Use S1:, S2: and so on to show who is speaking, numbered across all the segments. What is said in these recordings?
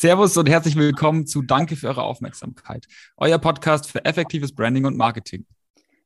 S1: Servus und herzlich willkommen zu Danke für eure Aufmerksamkeit. Euer Podcast für effektives Branding und Marketing.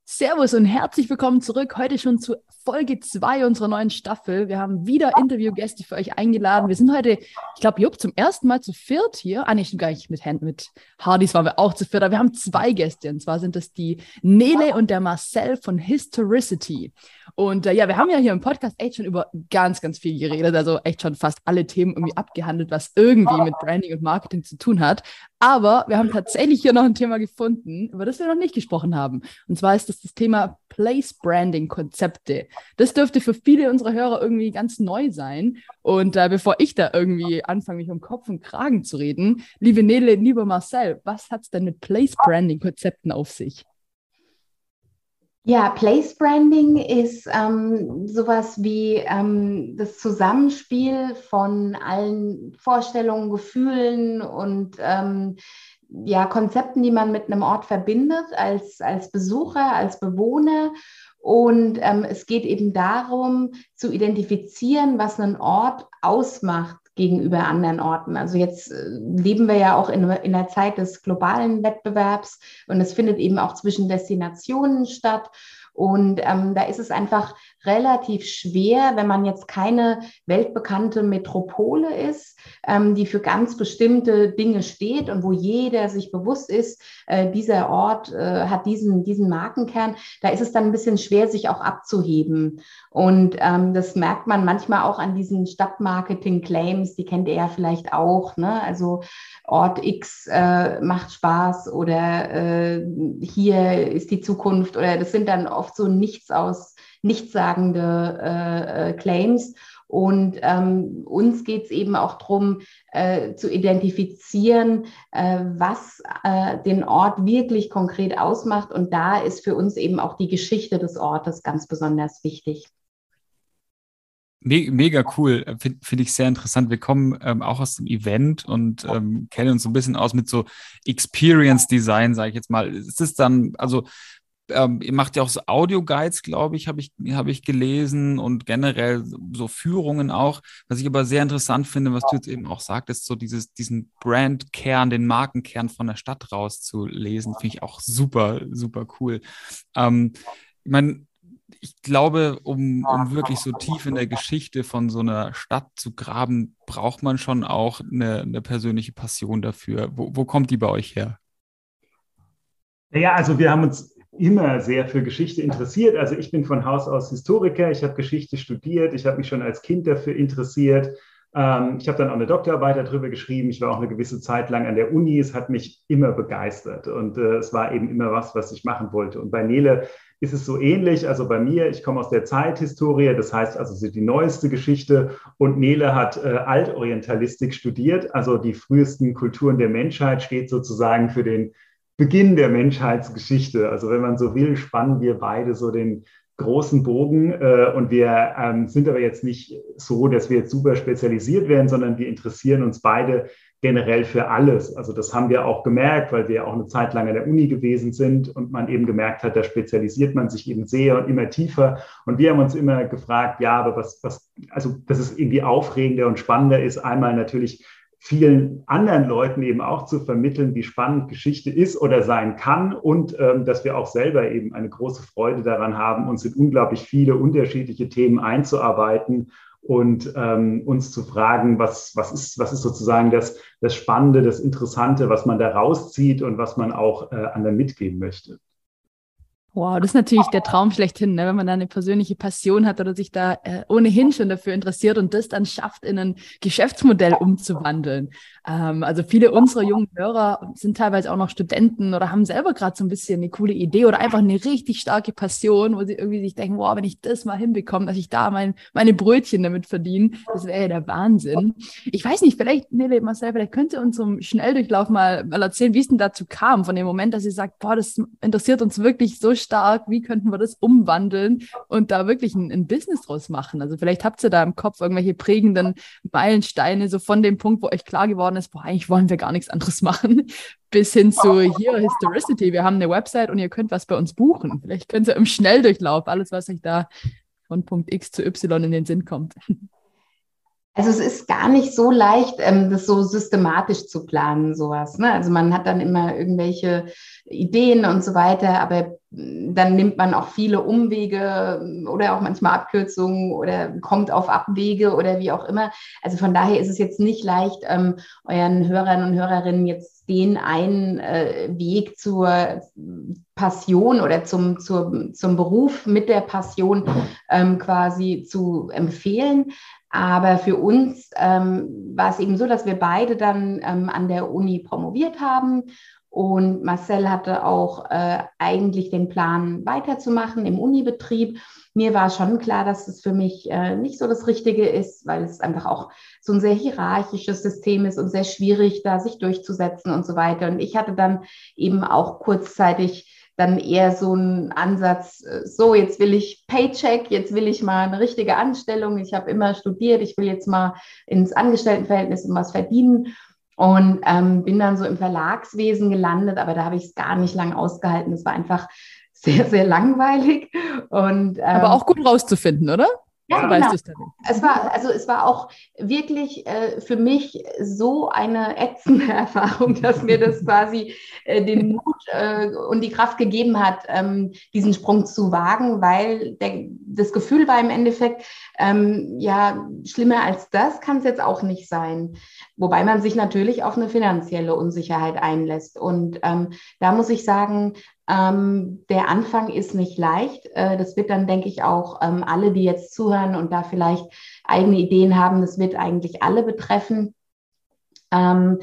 S2: Servus und herzlich willkommen zurück. Heute schon zu Folge 2 unserer neuen Staffel. Wir haben wieder Interviewgäste für euch eingeladen. Wir sind heute, ich glaube, Jupp, zum ersten Mal zu viert hier. Ah, nee, gar nicht mit, Hand, mit Hardys waren wir auch zu viert, aber wir haben zwei Gäste. Und zwar sind das die Nele und der Marcel von Historicity. Und äh, ja, wir haben ja hier im Podcast echt schon über ganz, ganz viel geredet. Also echt schon fast alle Themen irgendwie abgehandelt, was irgendwie mit Branding und Marketing zu tun hat. Aber wir haben tatsächlich hier noch ein Thema gefunden, über das wir noch nicht gesprochen haben. Und zwar ist das das Thema Place Branding Konzepte. Das dürfte für viele unserer Hörer irgendwie ganz neu sein. Und äh, bevor ich da irgendwie anfange, mich um Kopf und Kragen zu reden, liebe Nele, lieber Marcel, was hat es denn mit Place Branding Konzepten auf sich?
S3: Ja, Place Branding ist ähm, sowas wie ähm, das Zusammenspiel von allen Vorstellungen, Gefühlen und ähm, ja, Konzepten, die man mit einem Ort verbindet, als, als Besucher, als Bewohner. Und ähm, es geht eben darum, zu identifizieren, was einen Ort ausmacht gegenüber anderen Orten. Also jetzt äh, leben wir ja auch in, in einer Zeit des globalen Wettbewerbs und es findet eben auch zwischen Destinationen statt. Und ähm, da ist es einfach relativ schwer, wenn man jetzt keine weltbekannte Metropole ist, ähm, die für ganz bestimmte Dinge steht und wo jeder sich bewusst ist, äh, dieser Ort äh, hat diesen, diesen Markenkern, da ist es dann ein bisschen schwer, sich auch abzuheben. Und ähm, das merkt man manchmal auch an diesen Stadtmarketing-Claims, die kennt ihr ja vielleicht auch. Ne? Also Ort X äh, macht Spaß oder äh, hier ist die Zukunft oder das sind dann oft so nichts aus nichtssagende äh, äh, Claims. Und ähm, uns geht es eben auch darum, äh, zu identifizieren, äh, was äh, den Ort wirklich konkret ausmacht. Und da ist für uns eben auch die Geschichte des Ortes ganz besonders wichtig.
S1: Mega cool, finde find ich sehr interessant. Wir kommen ähm, auch aus dem Event und ähm, kennen uns so ein bisschen aus mit so Experience Design, sage ich jetzt mal. Ist es dann, also ähm, ihr macht ja auch so Audio-Guides, glaube ich, habe ich, hab ich gelesen und generell so Führungen auch. Was ich aber sehr interessant finde, was du jetzt eben auch sagtest, so dieses, diesen Brandkern, den Markenkern von der Stadt rauszulesen, finde ich auch super, super cool. Ähm, ich meine, ich glaube, um, um wirklich so tief in der Geschichte von so einer Stadt zu graben, braucht man schon auch eine, eine persönliche Passion dafür. Wo, wo kommt die bei euch her?
S4: Ja, also wir haben uns immer sehr für Geschichte interessiert. Also ich bin von Haus aus Historiker, ich habe Geschichte studiert, ich habe mich schon als Kind dafür interessiert. Ähm, ich habe dann auch eine Doktorarbeit darüber geschrieben. Ich war auch eine gewisse Zeit lang an der Uni. Es hat mich immer begeistert und äh, es war eben immer was, was ich machen wollte. Und bei Nele ist es so ähnlich. Also bei mir, ich komme aus der Zeithistorie, das heißt also so die neueste Geschichte. Und Nele hat äh, Altorientalistik studiert, also die frühesten Kulturen der Menschheit steht sozusagen für den Beginn der Menschheitsgeschichte. Also wenn man so will, spannen wir beide so den großen Bogen äh, und wir ähm, sind aber jetzt nicht so, dass wir jetzt super spezialisiert werden, sondern wir interessieren uns beide generell für alles. Also das haben wir auch gemerkt, weil wir auch eine Zeit lang an der Uni gewesen sind und man eben gemerkt hat, da spezialisiert man sich eben sehr und immer tiefer. Und wir haben uns immer gefragt, ja, aber was, was, also dass es irgendwie aufregender und spannender ist, einmal natürlich vielen anderen Leuten eben auch zu vermitteln, wie spannend Geschichte ist oder sein kann und ähm, dass wir auch selber eben eine große Freude daran haben, uns in unglaublich viele unterschiedliche Themen einzuarbeiten und ähm, uns zu fragen, was, was, ist, was ist sozusagen das, das Spannende, das Interessante, was man da rauszieht und was man auch äh, anderen mitgeben möchte.
S2: Wow, das ist natürlich der Traum schlechthin, ne? wenn man da eine persönliche Passion hat oder sich da äh, ohnehin schon dafür interessiert und das dann schafft, in ein Geschäftsmodell umzuwandeln. Ähm, also viele unserer jungen Hörer sind teilweise auch noch Studenten oder haben selber gerade so ein bisschen eine coole Idee oder einfach eine richtig starke Passion, wo sie irgendwie sich denken, wow, wenn ich das mal hinbekomme, dass ich da mein, meine Brötchen damit verdiene, das wäre ja der Wahnsinn. Ich weiß nicht, vielleicht, Nele, Marcel, vielleicht könnt ihr uns zum Schnelldurchlauf mal, mal erzählen, wie es denn dazu kam, von dem Moment, dass ihr sagt, boah, das interessiert uns wirklich so stark, wie könnten wir das umwandeln und da wirklich ein, ein Business draus machen? Also vielleicht habt ihr da im Kopf irgendwelche prägenden Meilensteine, so von dem Punkt, wo euch klar geworden ist, boah, eigentlich wollen wir gar nichts anderes machen, bis hin zu hier Historicity. Wir haben eine Website und ihr könnt was bei uns buchen. Vielleicht könnt ihr im Schnelldurchlauf alles, was euch da von Punkt X zu Y in den Sinn kommt.
S3: Also es ist gar nicht so leicht, ähm, das so systematisch zu planen, sowas. Ne? Also man hat dann immer irgendwelche Ideen und so weiter, aber dann nimmt man auch viele Umwege oder auch manchmal Abkürzungen oder kommt auf Abwege oder wie auch immer. Also von daher ist es jetzt nicht leicht, ähm, euren Hörern und Hörerinnen jetzt den einen äh, Weg zur Passion oder zum, zur, zum Beruf mit der Passion ähm, quasi zu empfehlen. Aber für uns ähm, war es eben so, dass wir beide dann ähm, an der Uni promoviert haben. Und Marcel hatte auch äh, eigentlich den Plan, weiterzumachen im Unibetrieb. Mir war schon klar, dass es für mich äh, nicht so das Richtige ist, weil es einfach auch so ein sehr hierarchisches System ist und sehr schwierig, da sich durchzusetzen und so weiter. Und ich hatte dann eben auch kurzzeitig dann eher so ein Ansatz, äh, so jetzt will ich Paycheck, jetzt will ich mal eine richtige Anstellung, ich habe immer studiert, ich will jetzt mal ins Angestelltenverhältnis und was verdienen. Und ähm, bin dann so im Verlagswesen gelandet, aber da habe ich es gar nicht lang ausgehalten. Es war einfach sehr, sehr langweilig. Und,
S2: ähm, aber auch gut rauszufinden, oder?
S3: Ja, genau. weißt es war, also es war auch wirklich äh, für mich so eine ätzende Erfahrung, dass mir das quasi äh, den Mut äh, und die Kraft gegeben hat, ähm, diesen Sprung zu wagen, weil der, das Gefühl war im Endeffekt, ähm, ja, schlimmer als das kann es jetzt auch nicht sein. Wobei man sich natürlich auf eine finanzielle Unsicherheit einlässt. Und ähm, da muss ich sagen, ähm, der Anfang ist nicht leicht. Äh, das wird dann, denke ich, auch ähm, alle, die jetzt zuhören und da vielleicht eigene Ideen haben, das wird eigentlich alle betreffen. Ähm,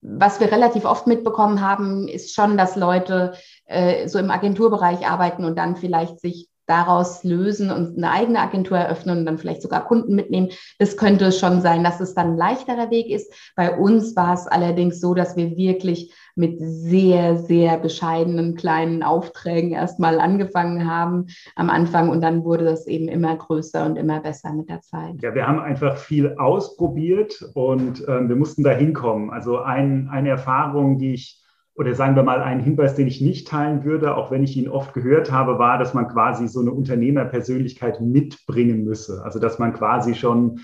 S3: was wir relativ oft mitbekommen haben, ist schon, dass Leute äh, so im Agenturbereich arbeiten und dann vielleicht sich daraus lösen und eine eigene Agentur eröffnen und dann vielleicht sogar Kunden mitnehmen. Das könnte schon sein, dass es dann ein leichterer Weg ist. Bei uns war es allerdings so, dass wir wirklich mit sehr, sehr bescheidenen kleinen Aufträgen erstmal angefangen haben am Anfang und dann wurde das eben immer größer und immer besser mit der Zeit.
S4: Ja, wir haben einfach viel ausprobiert und äh, wir mussten da hinkommen. Also ein, eine Erfahrung, die ich oder sagen wir mal, ein Hinweis, den ich nicht teilen würde, auch wenn ich ihn oft gehört habe, war, dass man quasi so eine Unternehmerpersönlichkeit mitbringen müsse. Also dass man quasi schon,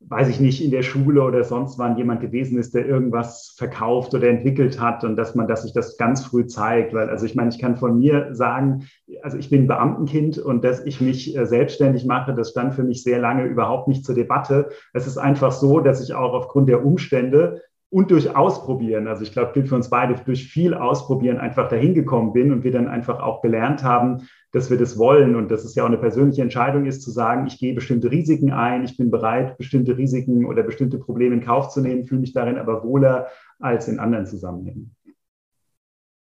S4: weiß ich nicht, in der Schule oder sonst wann jemand gewesen ist, der irgendwas verkauft oder entwickelt hat und dass man, dass sich das ganz früh zeigt. Weil, also ich meine, ich kann von mir sagen, also ich bin Beamtenkind und dass ich mich äh, selbstständig mache, das stand für mich sehr lange überhaupt nicht zur Debatte. Es ist einfach so, dass ich auch aufgrund der Umstände und durch Ausprobieren, also ich glaube, gilt für uns beide, durch viel Ausprobieren einfach dahin gekommen bin und wir dann einfach auch gelernt haben, dass wir das wollen und dass es ja auch eine persönliche Entscheidung ist, zu sagen, ich gehe bestimmte Risiken ein, ich bin bereit, bestimmte Risiken oder bestimmte Probleme in Kauf zu nehmen, fühle mich darin aber wohler als in anderen Zusammenhängen.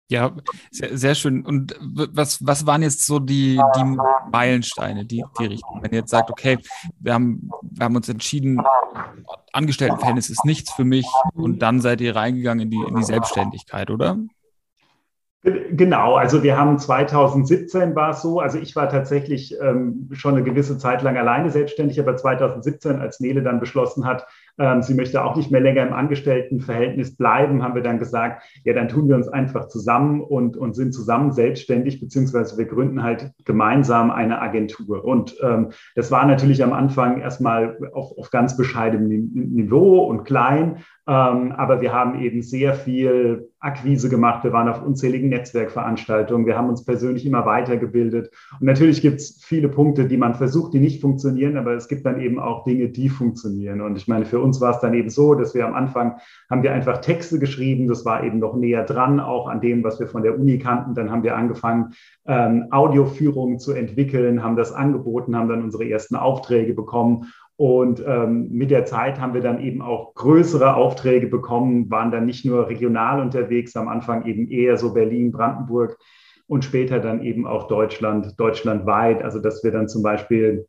S1: Ja, sehr, sehr, schön. Und was, was waren jetzt so die, die Meilensteine, die, die Richtung? Wenn ihr jetzt sagt, okay, wir haben, wir haben uns entschieden, Angestelltenverhältnis ist nichts für mich und dann seid ihr reingegangen in die, in die Selbstständigkeit, oder?
S4: Genau, also wir haben 2017 war es so, also ich war tatsächlich ähm, schon eine gewisse Zeit lang alleine selbstständig, aber 2017, als Nele dann beschlossen hat, sie möchte auch nicht mehr länger im Angestelltenverhältnis bleiben, haben wir dann gesagt, ja, dann tun wir uns einfach zusammen und, und sind zusammen selbstständig, beziehungsweise wir gründen halt gemeinsam eine Agentur. Und ähm, das war natürlich am Anfang erstmal auf, auf ganz bescheidenem Niveau und klein, ähm, aber wir haben eben sehr viel Akquise gemacht. Wir waren auf unzähligen Netzwerkveranstaltungen. Wir haben uns persönlich immer weitergebildet. Und natürlich gibt es viele Punkte, die man versucht, die nicht funktionieren, aber es gibt dann eben auch Dinge, die funktionieren. Und ich meine, für uns war es dann eben so, dass wir am Anfang haben wir einfach Texte geschrieben. Das war eben noch näher dran, auch an dem, was wir von der Uni kannten. Dann haben wir angefangen, ähm, Audioführungen zu entwickeln, haben das angeboten, haben dann unsere ersten Aufträge bekommen. Und ähm, mit der Zeit haben wir dann eben auch größere Aufträge bekommen, waren dann nicht nur regional unterwegs, am Anfang eben eher so Berlin, Brandenburg und später dann eben auch Deutschland, deutschlandweit. Also dass wir dann zum Beispiel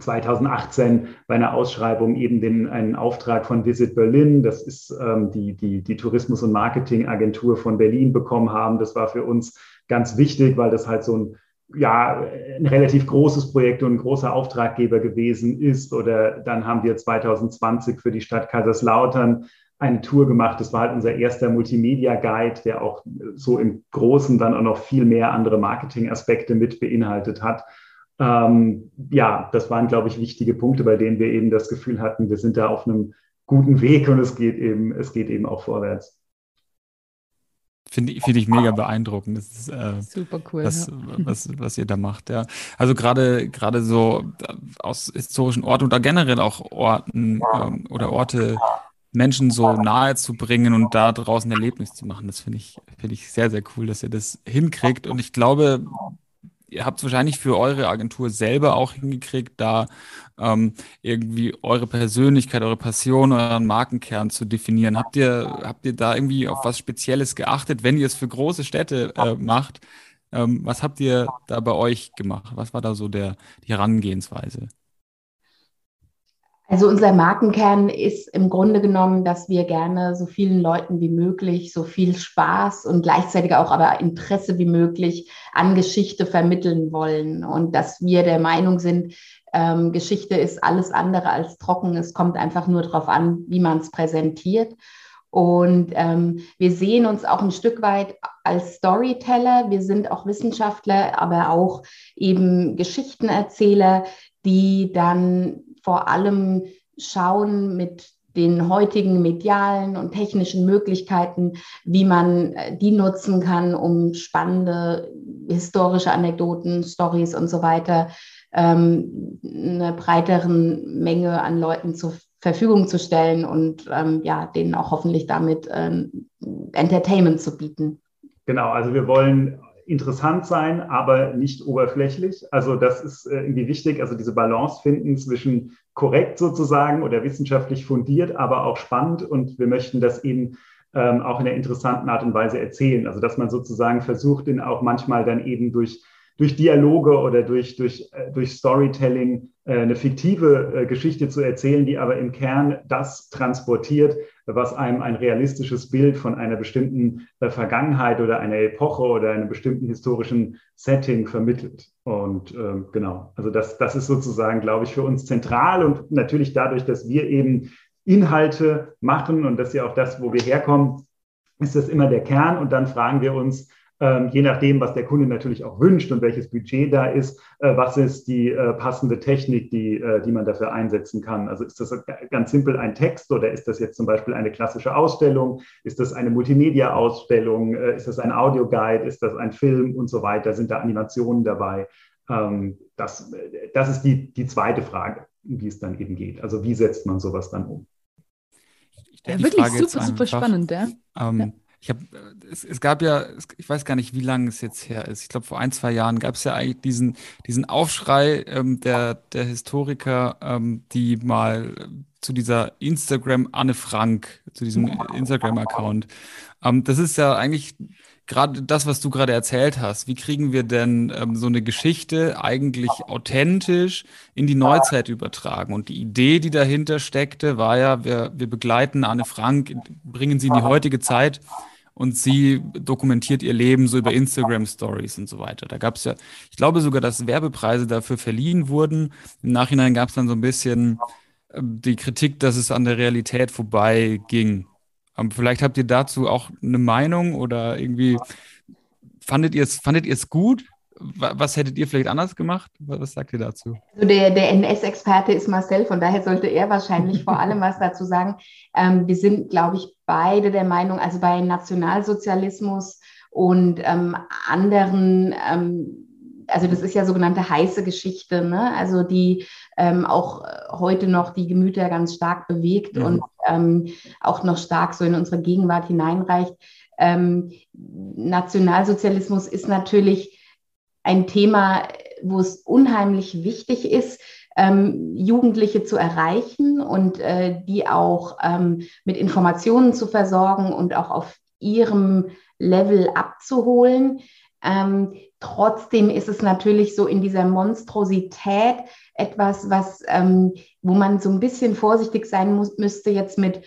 S4: 2018 bei einer Ausschreibung eben den, einen Auftrag von Visit Berlin, das ist ähm, die, die, die Tourismus- und Marketingagentur von Berlin bekommen haben. Das war für uns ganz wichtig, weil das halt so ein ja, ein relativ großes Projekt und ein großer Auftraggeber gewesen ist. Oder dann haben wir 2020 für die Stadt Kaiserslautern eine Tour gemacht. Das war halt unser erster Multimedia-Guide, der auch so im Großen dann auch noch viel mehr andere Marketingaspekte mit beinhaltet hat. Ähm, ja, das waren, glaube ich, wichtige Punkte, bei denen wir eben das Gefühl hatten, wir sind da auf einem guten Weg und es geht eben, es geht eben auch vorwärts.
S1: Finde find ich mega beeindruckend. Das ist äh,
S2: super cool.
S1: Was, ja. was, was ihr da macht, ja. Also gerade gerade so äh, aus historischen Orten oder generell auch Orten ähm, oder Orte Menschen so nahe zu bringen und da draußen Erlebnis zu machen. Das finde ich, finde ich sehr, sehr cool, dass ihr das hinkriegt. Und ich glaube, ihr habt es wahrscheinlich für eure Agentur selber auch hingekriegt, da ähm, irgendwie eure Persönlichkeit, eure Passion, euren Markenkern zu definieren. Habt ihr, habt ihr da irgendwie auf was Spezielles geachtet, wenn ihr es für große Städte äh, macht? Ähm, was habt ihr da bei euch gemacht? Was war da so der, die Herangehensweise?
S3: Also unser Markenkern ist im Grunde genommen, dass wir gerne so vielen Leuten wie möglich so viel Spaß und gleichzeitig auch aber Interesse wie möglich an Geschichte vermitteln wollen und dass wir der Meinung sind, ähm, Geschichte ist alles andere als trocken. Es kommt einfach nur darauf an, wie man es präsentiert. Und ähm, wir sehen uns auch ein Stück weit als Storyteller. Wir sind auch Wissenschaftler, aber auch eben Geschichtenerzähler, die dann vor allem schauen mit den heutigen medialen und technischen Möglichkeiten, wie man äh, die nutzen kann, um spannende historische Anekdoten, Stories und so weiter ähm, einer breiteren Menge an Leuten zur Verfügung zu stellen und ähm, ja, denen auch hoffentlich damit ähm, Entertainment zu bieten.
S4: Genau, also wir wollen interessant sein, aber nicht oberflächlich. Also das ist äh, irgendwie wichtig, also diese Balance finden zwischen korrekt sozusagen oder wissenschaftlich fundiert, aber auch spannend. Und wir möchten das eben ähm, auch in einer interessanten Art und Weise erzählen. Also dass man sozusagen versucht, ihn auch manchmal dann eben durch durch Dialoge oder durch, durch, äh, durch Storytelling äh, eine fiktive äh, Geschichte zu erzählen, die aber im Kern das transportiert, was einem ein realistisches Bild von einer bestimmten Vergangenheit oder einer Epoche oder einem bestimmten historischen Setting vermittelt. Und ähm, genau, also das, das ist sozusagen, glaube ich, für uns zentral und natürlich dadurch, dass wir eben Inhalte machen und das ist ja auch das, wo wir herkommen, ist das immer der Kern und dann fragen wir uns, ähm, je nachdem, was der Kunde natürlich auch wünscht und welches Budget da ist, äh, was ist die äh, passende Technik, die, äh, die man dafür einsetzen kann. Also ist das ganz simpel ein Text oder ist das jetzt zum Beispiel eine klassische Ausstellung? Ist das eine Multimedia-Ausstellung? Äh, ist das ein Audioguide? Ist das ein Film und so weiter? Sind da Animationen dabei? Ähm, das, das ist die, die zweite Frage, wie es dann eben geht. Also wie setzt man sowas dann um?
S2: Ja, wirklich super, super spannend, ja.
S1: Ähm, ja. Ich habe, es, es, gab ja, ich weiß gar nicht, wie lange es jetzt her ist. Ich glaube, vor ein, zwei Jahren gab es ja eigentlich diesen, diesen Aufschrei ähm, der, der Historiker, ähm, die mal zu dieser Instagram Anne Frank, zu diesem Instagram-Account. Ähm, das ist ja eigentlich gerade das, was du gerade erzählt hast, wie kriegen wir denn ähm, so eine Geschichte eigentlich authentisch in die Neuzeit übertragen? Und die Idee, die dahinter steckte, war ja, wir, wir begleiten Anne Frank, bringen sie in die heutige Zeit und sie dokumentiert ihr Leben so über Instagram Stories und so weiter. Da gab es ja, ich glaube sogar, dass Werbepreise dafür verliehen wurden. Im Nachhinein gab es dann so ein bisschen äh, die Kritik, dass es an der Realität vorbei ging. Aber vielleicht habt ihr dazu auch eine Meinung oder irgendwie fandet ihr es fandet ihr es gut? Was hättet ihr vielleicht anders gemacht? Was sagt ihr dazu?
S3: Also der, der NS-Experte ist Marcel, von daher sollte er wahrscheinlich vor allem was dazu sagen. Ähm, wir sind, glaube ich, beide der Meinung, also bei Nationalsozialismus und ähm, anderen ähm, also das ist ja sogenannte heiße Geschichte, ne? also die ähm, auch heute noch die Gemüter ganz stark bewegt ja. und ähm, auch noch stark so in unsere Gegenwart hineinreicht. Ähm, Nationalsozialismus ist natürlich ein Thema, wo es unheimlich wichtig ist, ähm, Jugendliche zu erreichen und äh, die auch ähm, mit Informationen zu versorgen und auch auf ihrem Level abzuholen. Ähm, trotzdem ist es natürlich so in dieser Monstrosität etwas, was, ähm, wo man so ein bisschen vorsichtig sein muss, müsste jetzt mit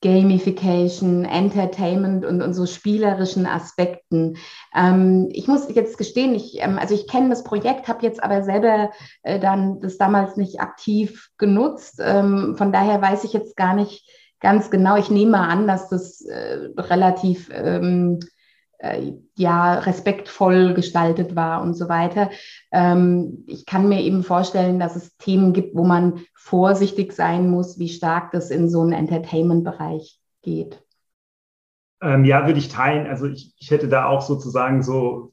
S3: Gamification, Entertainment und, und so spielerischen Aspekten. Ähm, ich muss jetzt gestehen, ich, ähm, also ich kenne das Projekt, habe jetzt aber selber äh, dann das damals nicht aktiv genutzt. Ähm, von daher weiß ich jetzt gar nicht ganz genau. Ich nehme an, dass das äh, relativ ähm, äh, ja respektvoll gestaltet war und so weiter. Ähm, ich kann mir eben vorstellen, dass es Themen gibt, wo man vorsichtig sein muss, wie stark das in so einen Entertainment-Bereich geht.
S4: Ähm, ja, würde ich teilen. Also ich, ich hätte da auch sozusagen so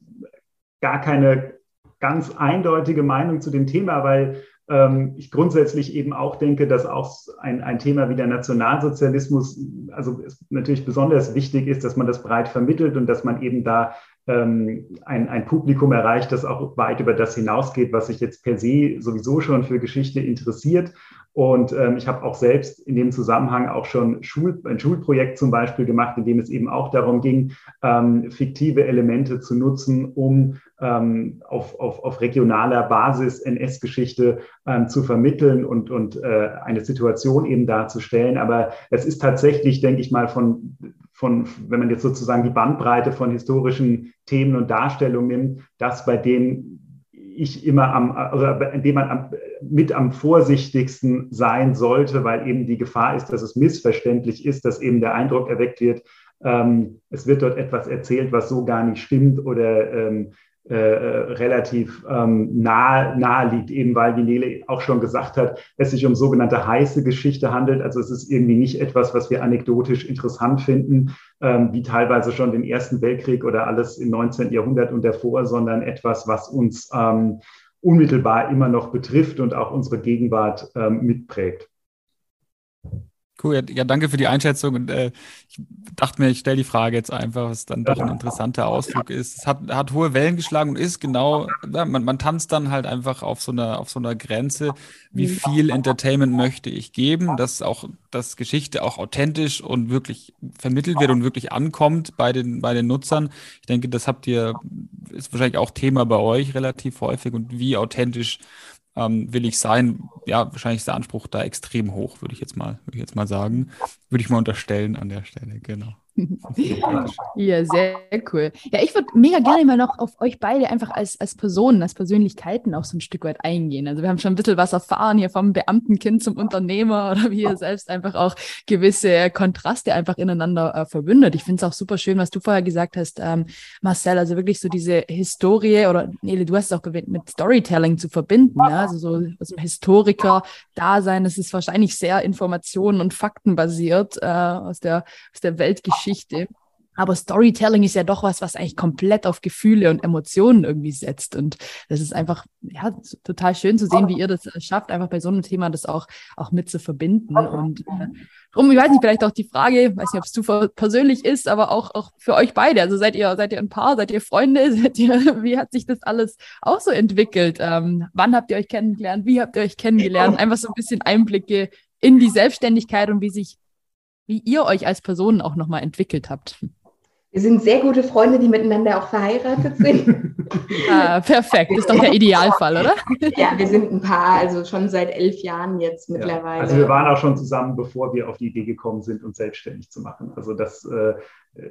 S4: gar keine ganz eindeutige Meinung zu dem Thema, weil ähm, ich grundsätzlich eben auch denke, dass auch ein, ein Thema wie der Nationalsozialismus, also natürlich besonders wichtig ist, dass man das breit vermittelt und dass man eben da ähm, ein, ein Publikum erreicht, das auch weit über das hinausgeht, was sich jetzt per se sowieso schon für Geschichte interessiert. Und ähm, ich habe auch selbst in dem Zusammenhang auch schon Schul ein Schulprojekt zum Beispiel gemacht, in dem es eben auch darum ging, ähm, fiktive Elemente zu nutzen, um ähm, auf, auf, auf regionaler Basis NS-Geschichte ähm, zu vermitteln und, und äh, eine Situation eben darzustellen. Aber es ist tatsächlich, denke ich mal, von, von, wenn man jetzt sozusagen die Bandbreite von historischen Themen und Darstellungen nimmt, dass bei denen ich immer am, also in dem man am, mit am vorsichtigsten sein sollte, weil eben die Gefahr ist, dass es missverständlich ist, dass eben der Eindruck erweckt wird, ähm, es wird dort etwas erzählt, was so gar nicht stimmt oder ähm, äh, relativ ähm, nahe, nahe liegt, eben weil, wie Nele auch schon gesagt hat, es sich um sogenannte heiße Geschichte handelt. Also es ist irgendwie nicht etwas, was wir anekdotisch interessant finden, ähm, wie teilweise schon den Ersten Weltkrieg oder alles im 19. Jahrhundert und davor, sondern etwas, was uns ähm, unmittelbar immer noch betrifft und auch unsere Gegenwart ähm, mitprägt.
S1: Cool, ja, danke für die Einschätzung. Und äh, ich dachte mir, ich stelle die Frage jetzt einfach, was dann doch ein interessanter Ausflug ist. Es hat, hat hohe Wellen geschlagen und ist genau, ja, man, man tanzt dann halt einfach auf so einer, auf so einer Grenze, wie mhm. viel Entertainment möchte ich geben, dass auch, dass Geschichte auch authentisch und wirklich vermittelt wird und wirklich ankommt bei den, bei den Nutzern. Ich denke, das habt ihr, ist wahrscheinlich auch Thema bei euch relativ häufig und wie authentisch ähm, will ich sein? Ja, wahrscheinlich ist der Anspruch da extrem hoch, würde ich jetzt mal, würde ich jetzt mal sagen. Würde ich mal unterstellen an der Stelle, genau.
S2: ja, sehr cool. Ja, ich würde mega gerne mal noch auf euch beide einfach als, als Personen, als Persönlichkeiten auch so ein Stück weit eingehen. Also wir haben schon ein bisschen was erfahren hier vom Beamtenkind zum Unternehmer oder wie ihr selbst einfach auch gewisse Kontraste einfach ineinander äh, verbündet. Ich finde es auch super schön, was du vorher gesagt hast, ähm, Marcel, also wirklich so diese Historie oder Nele, du hast es auch gewählt, mit Storytelling zu verbinden. Ja? Also so aus dem Historiker-Dasein, das ist wahrscheinlich sehr informationen- und faktenbasiert äh, aus, der, aus der Weltgeschichte Geschichte. Aber Storytelling ist ja doch was, was eigentlich komplett auf Gefühle und Emotionen irgendwie setzt. Und das ist einfach ja, total schön zu sehen, wie ihr das schafft, einfach bei so einem Thema das auch, auch mit zu verbinden. Und äh, drum, ich weiß nicht, vielleicht auch die Frage, weiß nicht, ob es zu persönlich ist, aber auch, auch für euch beide. Also seid ihr, seid ihr ein Paar, seid ihr Freunde, seid ihr, wie hat sich das alles auch so entwickelt? Ähm, wann habt ihr euch kennengelernt? Wie habt ihr euch kennengelernt? Einfach so ein bisschen Einblicke in die Selbstständigkeit und wie sich wie ihr euch als Personen auch nochmal entwickelt habt.
S3: Wir sind sehr gute Freunde, die miteinander auch verheiratet sind.
S2: ah, perfekt, ist doch der Idealfall, oder?
S3: ja, wir sind ein Paar, also schon seit elf Jahren jetzt mittlerweile. Ja,
S4: also wir waren auch schon zusammen, bevor wir auf die Idee gekommen sind, uns selbstständig zu machen. Also das, äh,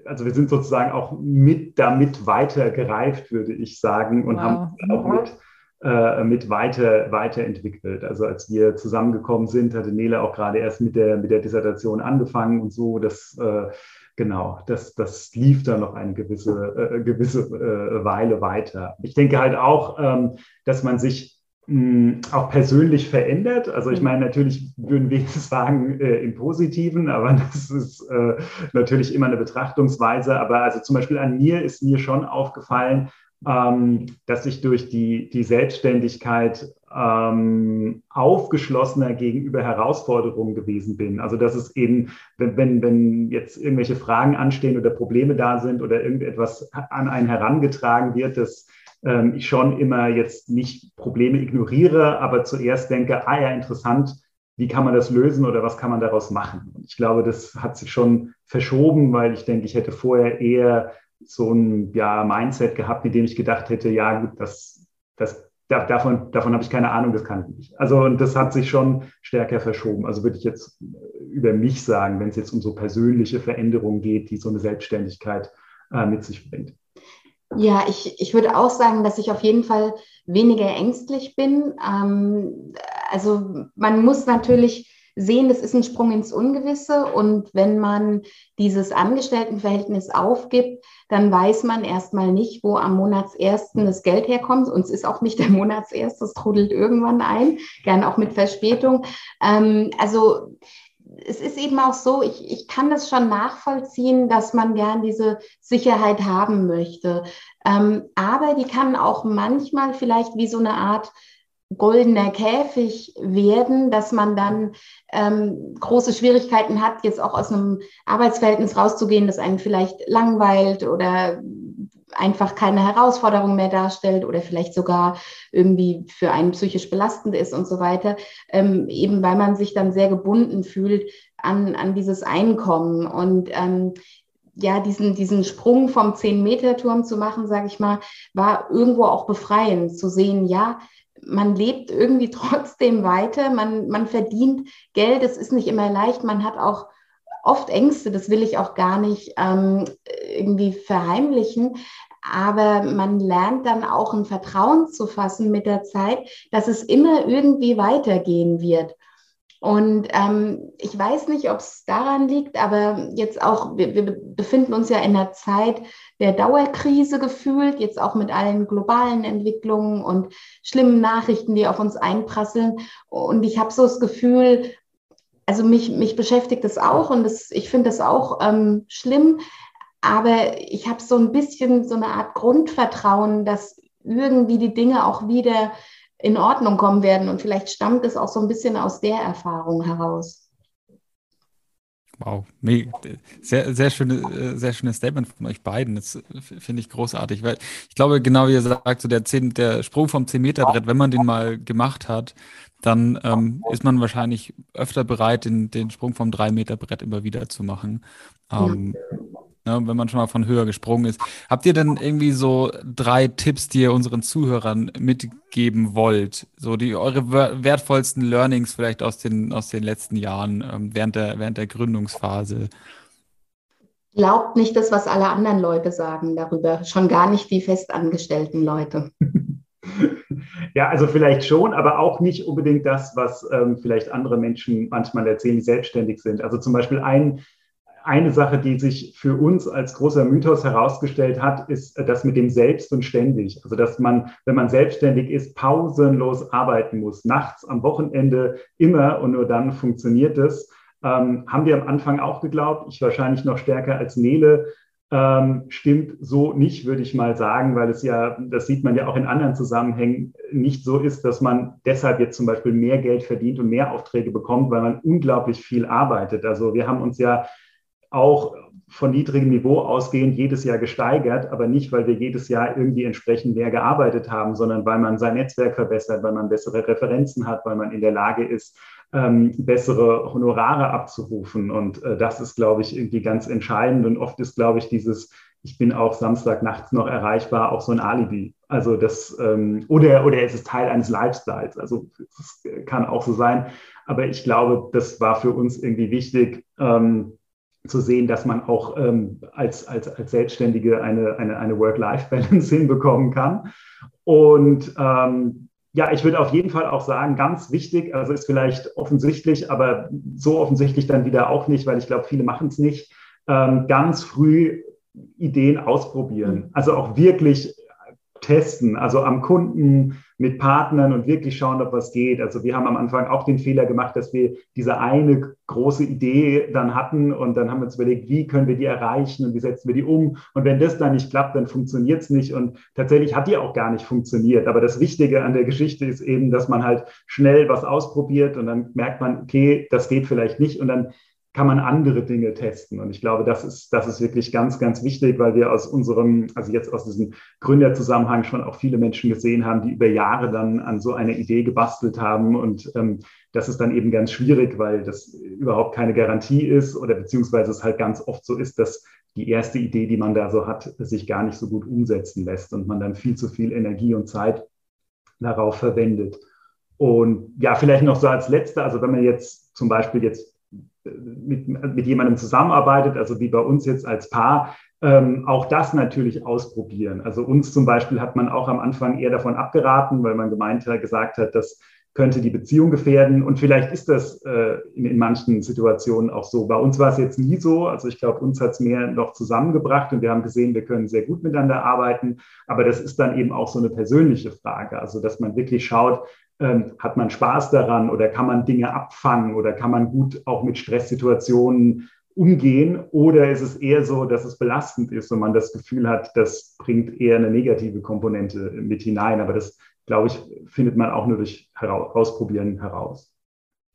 S4: also wir sind sozusagen auch mit damit weiter gereift, würde ich sagen, und wow. haben auch mit äh, mit weiter, weiterentwickelt. Also als wir zusammengekommen sind, hatte Nele auch gerade erst mit der, mit der Dissertation angefangen und so. Das, äh, genau, das, das lief dann noch eine gewisse, äh, gewisse Weile weiter. Ich denke halt auch, ähm, dass man sich mh, auch persönlich verändert. Also ich mhm. meine, natürlich würden wir jetzt sagen äh, im Positiven, aber das ist äh, natürlich immer eine Betrachtungsweise. Aber also zum Beispiel an mir ist mir schon aufgefallen, ähm, dass ich durch die, die Selbstständigkeit ähm, aufgeschlossener gegenüber Herausforderungen gewesen bin. Also dass es eben, wenn, wenn, wenn jetzt irgendwelche Fragen anstehen oder Probleme da sind oder irgendetwas an einen herangetragen wird, dass ähm, ich schon immer jetzt nicht Probleme ignoriere, aber zuerst denke, ah ja, interessant, wie kann man das lösen oder was kann man daraus machen? Und ich glaube, das hat sich schon verschoben, weil ich denke, ich hätte vorher eher so ein ja, Mindset gehabt, mit dem ich gedacht hätte, ja, das, das, davon, davon habe ich keine Ahnung, das kann ich nicht. Also und das hat sich schon stärker verschoben. Also würde ich jetzt über mich sagen, wenn es jetzt um so persönliche Veränderungen geht, die so eine Selbstständigkeit äh, mit sich bringt.
S3: Ja, ich, ich würde auch sagen, dass ich auf jeden Fall weniger ängstlich bin. Ähm, also man muss natürlich sehen, das ist ein Sprung ins Ungewisse. Und wenn man dieses Angestelltenverhältnis aufgibt, dann weiß man erstmal nicht, wo am Monatsersten das Geld herkommt. Und es ist auch nicht der Monatserst, das trudelt irgendwann ein, gern auch mit Verspätung. Ähm, also es ist eben auch so, ich, ich kann das schon nachvollziehen, dass man gern diese Sicherheit haben möchte. Ähm, aber die kann auch manchmal vielleicht wie so eine Art goldener Käfig werden, dass man dann ähm, große Schwierigkeiten hat, jetzt auch aus einem Arbeitsverhältnis rauszugehen, das einen vielleicht langweilt oder einfach keine Herausforderung mehr darstellt oder vielleicht sogar irgendwie für einen psychisch belastend ist und so weiter, ähm, eben weil man sich dann sehr gebunden fühlt an, an dieses Einkommen. Und ähm, ja, diesen, diesen Sprung vom 10-Meter-Turm zu machen, sage ich mal, war irgendwo auch befreiend zu sehen, ja, man lebt irgendwie trotzdem weiter, man, man verdient Geld, es ist nicht immer leicht, man hat auch oft Ängste, das will ich auch gar nicht ähm, irgendwie verheimlichen. Aber man lernt dann auch ein Vertrauen zu fassen mit der Zeit, dass es immer irgendwie weitergehen wird. Und ähm, ich weiß nicht, ob es daran liegt, aber jetzt auch, wir, wir, befinden uns ja in einer Zeit der Dauerkrise gefühlt, jetzt auch mit allen globalen Entwicklungen und schlimmen Nachrichten, die auf uns einprasseln. Und ich habe so das Gefühl, also mich, mich beschäftigt das auch und das, ich finde das auch ähm, schlimm, aber ich habe so ein bisschen so eine Art Grundvertrauen, dass irgendwie die Dinge auch wieder in Ordnung kommen werden. Und vielleicht stammt es auch so ein bisschen aus der Erfahrung heraus.
S1: Wow, sehr, sehr, schöne, äh, sehr schönes Statement von euch beiden. Das finde ich großartig, weil ich glaube, genau wie ihr sagt, so der, 10, der Sprung vom 10-Meter-Brett, wenn man den mal gemacht hat, dann ähm, ist man wahrscheinlich öfter bereit, den, den Sprung vom 3-Meter-Brett immer wieder zu machen. Ähm, ja ne, wenn man schon mal von höher gesprungen ist. Habt ihr denn irgendwie so drei Tipps, die ihr unseren Zuhörern mitgeben wollt? So die eure wertvollsten Learnings vielleicht aus den, aus den letzten Jahren ähm, während, der, während der Gründungsphase?
S3: Glaubt nicht das, was alle anderen Leute sagen darüber, schon gar nicht die festangestellten Leute.
S4: Ja, also vielleicht schon, aber auch nicht unbedingt das, was ähm, vielleicht andere Menschen manchmal erzählen, die selbstständig sind. Also zum Beispiel ein eine Sache, die sich für uns als großer Mythos herausgestellt hat, ist das mit dem Selbst und ständig. Also, dass man, wenn man selbstständig ist, pausenlos arbeiten muss, nachts, am Wochenende, immer und nur dann funktioniert es. Ähm, haben wir am Anfang auch geglaubt, ich wahrscheinlich noch stärker als Nele. Ähm, stimmt so nicht, würde ich mal sagen, weil es ja, das sieht man ja auch in anderen Zusammenhängen, nicht so ist, dass man deshalb jetzt zum Beispiel mehr Geld verdient und mehr Aufträge bekommt, weil man unglaublich viel arbeitet. Also wir haben uns ja auch von niedrigem Niveau ausgehend jedes Jahr gesteigert, aber nicht, weil wir jedes Jahr irgendwie entsprechend mehr gearbeitet haben, sondern weil man sein Netzwerk verbessert, weil man bessere Referenzen hat, weil man in der Lage ist, ähm, bessere Honorare abzurufen. Und äh, das ist, glaube ich, irgendwie ganz entscheidend. Und oft ist, glaube ich, dieses, ich bin auch Samstag nachts noch erreichbar, auch so ein Alibi. Also das, ähm, oder, oder es ist Teil eines Lifestyles. Also das kann auch so sein. Aber ich glaube, das war für uns irgendwie wichtig, ähm, zu sehen, dass man auch ähm, als, als, als Selbstständige eine, eine, eine Work-Life-Balance hinbekommen kann. Und ähm, ja, ich würde auf jeden Fall auch sagen, ganz wichtig, also ist vielleicht offensichtlich, aber so offensichtlich dann wieder auch nicht, weil ich glaube, viele machen es nicht, ähm, ganz früh Ideen ausprobieren. Also auch wirklich testen, also am Kunden mit Partnern und wirklich schauen, ob was geht. Also wir haben am Anfang auch den Fehler gemacht, dass wir diese eine große Idee dann hatten und dann haben wir uns überlegt, wie können wir die erreichen und wie setzen wir die um. Und wenn das dann nicht klappt, dann funktioniert es nicht. Und tatsächlich hat die auch gar nicht funktioniert. Aber das Wichtige an der Geschichte ist eben, dass man halt schnell was ausprobiert und dann merkt man, okay, das geht vielleicht nicht. Und dann kann man andere Dinge testen. Und ich glaube, das ist, das ist wirklich ganz, ganz wichtig, weil wir aus unserem, also jetzt aus diesem Gründerzusammenhang schon auch viele Menschen gesehen haben, die über Jahre dann an so einer Idee gebastelt haben. Und ähm, das ist dann eben ganz schwierig, weil das überhaupt keine Garantie ist oder beziehungsweise es halt ganz oft so ist, dass die erste Idee, die man da so hat, sich gar nicht so gut umsetzen lässt und man dann viel zu viel Energie und Zeit darauf verwendet. Und ja, vielleicht noch so als letzte, also wenn man jetzt zum Beispiel jetzt mit, mit jemandem zusammenarbeitet, also wie bei uns jetzt als Paar, ähm, auch das natürlich ausprobieren. Also uns zum Beispiel hat man auch am Anfang eher davon abgeraten, weil man gemeint hat, gesagt hat, dass könnte die Beziehung gefährden. Und vielleicht ist das äh, in, in, manchen Situationen auch so. Bei uns war es jetzt nie so. Also ich glaube, uns hat es mehr noch zusammengebracht und wir haben gesehen, wir können sehr gut miteinander arbeiten. Aber das ist dann eben auch so eine persönliche Frage. Also dass man wirklich schaut, ähm, hat man Spaß daran oder kann man Dinge abfangen oder kann man gut auch mit Stresssituationen umgehen oder ist es eher so, dass es belastend ist und man das Gefühl hat, das bringt eher eine negative Komponente mit hinein. Aber das glaube ich, findet man auch nur durch Ausprobieren heraus.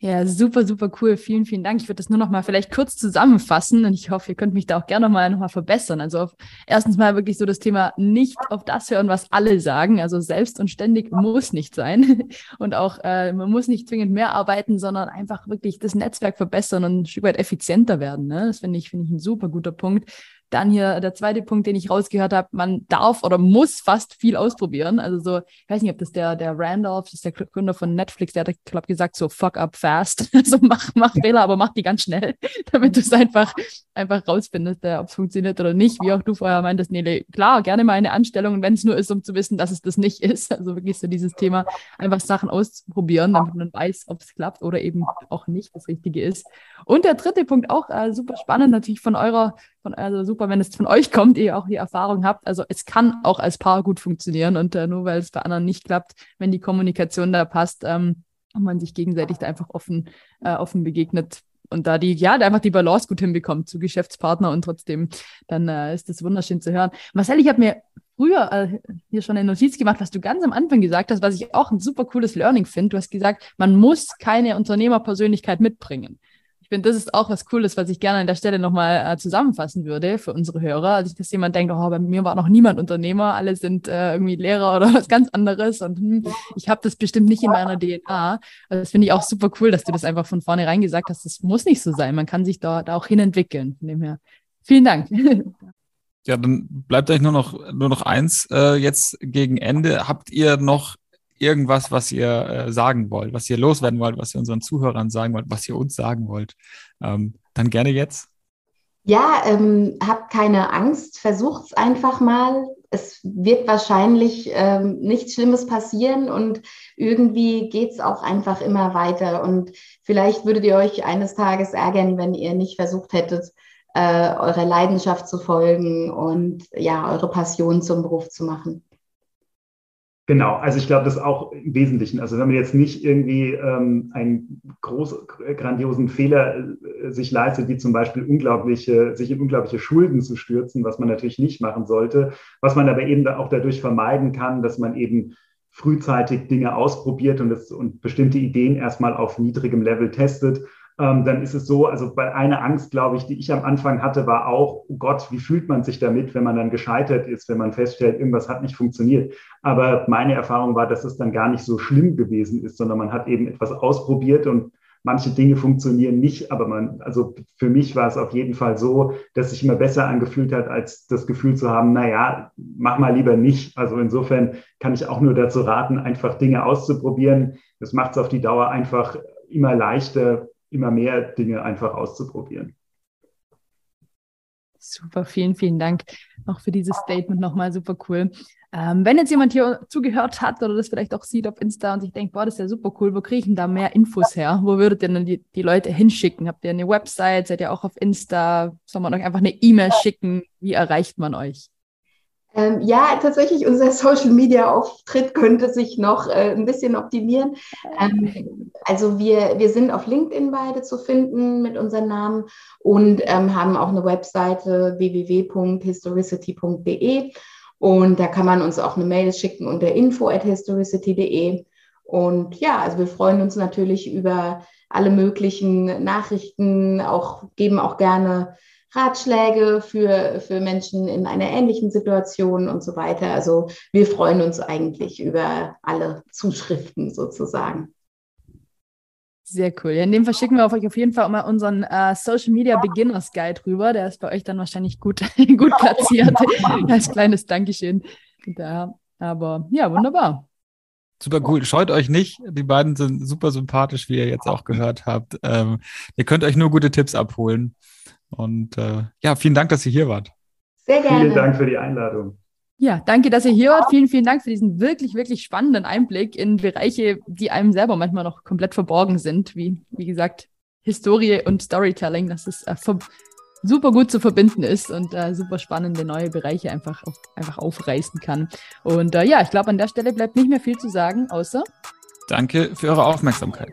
S2: Ja, super, super cool. Vielen, vielen Dank. Ich würde das nur noch mal vielleicht kurz zusammenfassen und ich hoffe, ihr könnt mich da auch gerne noch mal, noch mal verbessern. Also auf, erstens mal wirklich so das Thema nicht auf das hören, was alle sagen. Also selbst und ständig muss nicht sein und auch äh, man muss nicht zwingend mehr arbeiten, sondern einfach wirklich das Netzwerk verbessern und ein Stück weit effizienter werden. Ne? Das finde ich, finde ich ein super guter Punkt. Dann hier der zweite Punkt, den ich rausgehört habe, man darf oder muss fast viel ausprobieren. Also so, ich weiß nicht, ob das der, der Randolph, das ist der Gründer von Netflix, der hat, glaube gesagt, so fuck up fast. Also mach, mach Fehler, aber mach die ganz schnell, damit du es einfach, einfach rausfindest, ob es funktioniert oder nicht. Wie auch du vorher meintest, Nele, klar, gerne mal eine Anstellung, wenn es nur ist, um zu wissen, dass es das nicht ist. Also wirklich so dieses Thema, einfach Sachen auszuprobieren, damit man weiß, ob es klappt oder eben auch nicht das Richtige ist. Und der dritte Punkt auch äh, super spannend, natürlich von eurer von, also super, wenn es von euch kommt, ihr auch die Erfahrung habt. Also es kann auch als Paar gut funktionieren und äh, nur weil es bei anderen nicht klappt, wenn die Kommunikation da passt ähm, und man sich gegenseitig da einfach offen, äh, offen begegnet und da die, ja, einfach die Balance gut hinbekommt zu Geschäftspartner und trotzdem, dann äh, ist das wunderschön zu hören. Marcel, ich habe mir früher äh, hier schon eine Notiz gemacht, was du ganz am Anfang gesagt hast, was ich auch ein super cooles Learning finde. Du hast gesagt, man muss keine Unternehmerpersönlichkeit mitbringen finde, das ist auch was Cooles, was ich gerne an der Stelle nochmal äh, zusammenfassen würde für unsere Hörer. Also, dass jemand denkt, oh, bei mir war noch niemand Unternehmer, alle sind äh, irgendwie Lehrer oder was ganz anderes und hm, ich habe das bestimmt nicht in meiner DNA. Also, das finde ich auch super cool, dass du das einfach von vornherein gesagt hast. Das muss nicht so sein. Man kann sich da, da auch hinentwickeln. Von dem her. Vielen Dank.
S1: Ja, dann bleibt euch nur noch, nur noch eins äh, jetzt gegen Ende. Habt ihr noch irgendwas, was ihr äh, sagen wollt, was ihr loswerden wollt, was ihr unseren Zuhörern sagen wollt, was ihr uns sagen wollt, ähm, dann gerne jetzt.
S3: Ja, ähm, habt keine Angst, versucht es einfach mal. Es wird wahrscheinlich ähm, nichts Schlimmes passieren und irgendwie geht es auch einfach immer weiter. Und vielleicht würdet ihr euch eines Tages ärgern, wenn ihr nicht versucht hättet, äh, eurer Leidenschaft zu folgen und ja, eure Passion zum Beruf zu machen.
S4: Genau, also ich glaube, das auch im Wesentlichen. Also wenn man jetzt nicht irgendwie ähm, einen groß, grandiosen Fehler äh, sich leistet, wie zum Beispiel unglaubliche, sich in unglaubliche Schulden zu stürzen, was man natürlich nicht machen sollte, was man aber eben auch dadurch vermeiden kann, dass man eben frühzeitig Dinge ausprobiert und, das, und bestimmte Ideen erstmal auf niedrigem Level testet ähm, dann ist es so, also bei einer Angst, glaube ich, die ich am Anfang hatte, war auch, oh Gott, wie fühlt man sich damit, wenn man dann gescheitert ist, wenn man feststellt, irgendwas hat nicht funktioniert. Aber meine Erfahrung war, dass es dann gar nicht so schlimm gewesen ist, sondern man hat eben etwas ausprobiert und manche Dinge funktionieren nicht, aber man, also für mich war es auf jeden Fall so, dass sich immer besser angefühlt hat, als das Gefühl zu haben, naja, mach mal lieber nicht. Also insofern kann ich auch nur dazu raten, einfach Dinge auszuprobieren. Das macht es auf die Dauer einfach immer leichter, immer mehr Dinge einfach auszuprobieren.
S2: Super, vielen, vielen Dank auch für dieses Statement nochmal, super cool. Ähm, wenn jetzt jemand hier zugehört hat oder das vielleicht auch sieht auf Insta und sich denkt, boah, das ist ja super cool, wo kriege ich denn da mehr Infos her? Wo würdet ihr denn die, die Leute hinschicken? Habt ihr eine Website? Seid ihr auch auf Insta? Soll man euch einfach eine E-Mail schicken? Wie erreicht man euch?
S3: Ähm, ja, tatsächlich, unser Social Media Auftritt könnte sich noch äh, ein bisschen optimieren. Ähm, also wir, wir sind auf LinkedIn beide zu finden mit unserem Namen und ähm, haben auch eine Webseite www.historicity.de und da kann man uns auch eine Mail schicken unter info at historicity.de. Und ja, also wir freuen uns natürlich über alle möglichen Nachrichten, auch geben auch gerne Ratschläge für, für Menschen in einer ähnlichen Situation und so weiter. Also wir freuen uns eigentlich über alle Zuschriften sozusagen.
S2: Sehr cool. Ja, in dem verschicken wir auf euch auf jeden Fall mal unseren äh, Social Media Beginners Guide rüber. Der ist bei euch dann wahrscheinlich gut, gut platziert als kleines Dankeschön. Da. Aber ja, wunderbar.
S1: Super cool. Scheut euch nicht. Die beiden sind super sympathisch, wie ihr jetzt auch gehört habt. Ähm, ihr könnt euch nur gute Tipps abholen. Und äh, ja, vielen Dank, dass ihr hier wart.
S4: Sehr gerne. Vielen Dank für die Einladung.
S2: Ja, danke, dass ihr hier wart. Vielen, vielen Dank für diesen wirklich, wirklich spannenden Einblick in Bereiche, die einem selber manchmal noch komplett verborgen sind, wie, wie gesagt, Historie und Storytelling, dass es äh, super gut zu verbinden ist und äh, super spannende neue Bereiche einfach, auf, einfach aufreißen kann. Und äh, ja, ich glaube, an der Stelle bleibt nicht mehr viel zu sagen, außer.
S1: Danke für eure Aufmerksamkeit.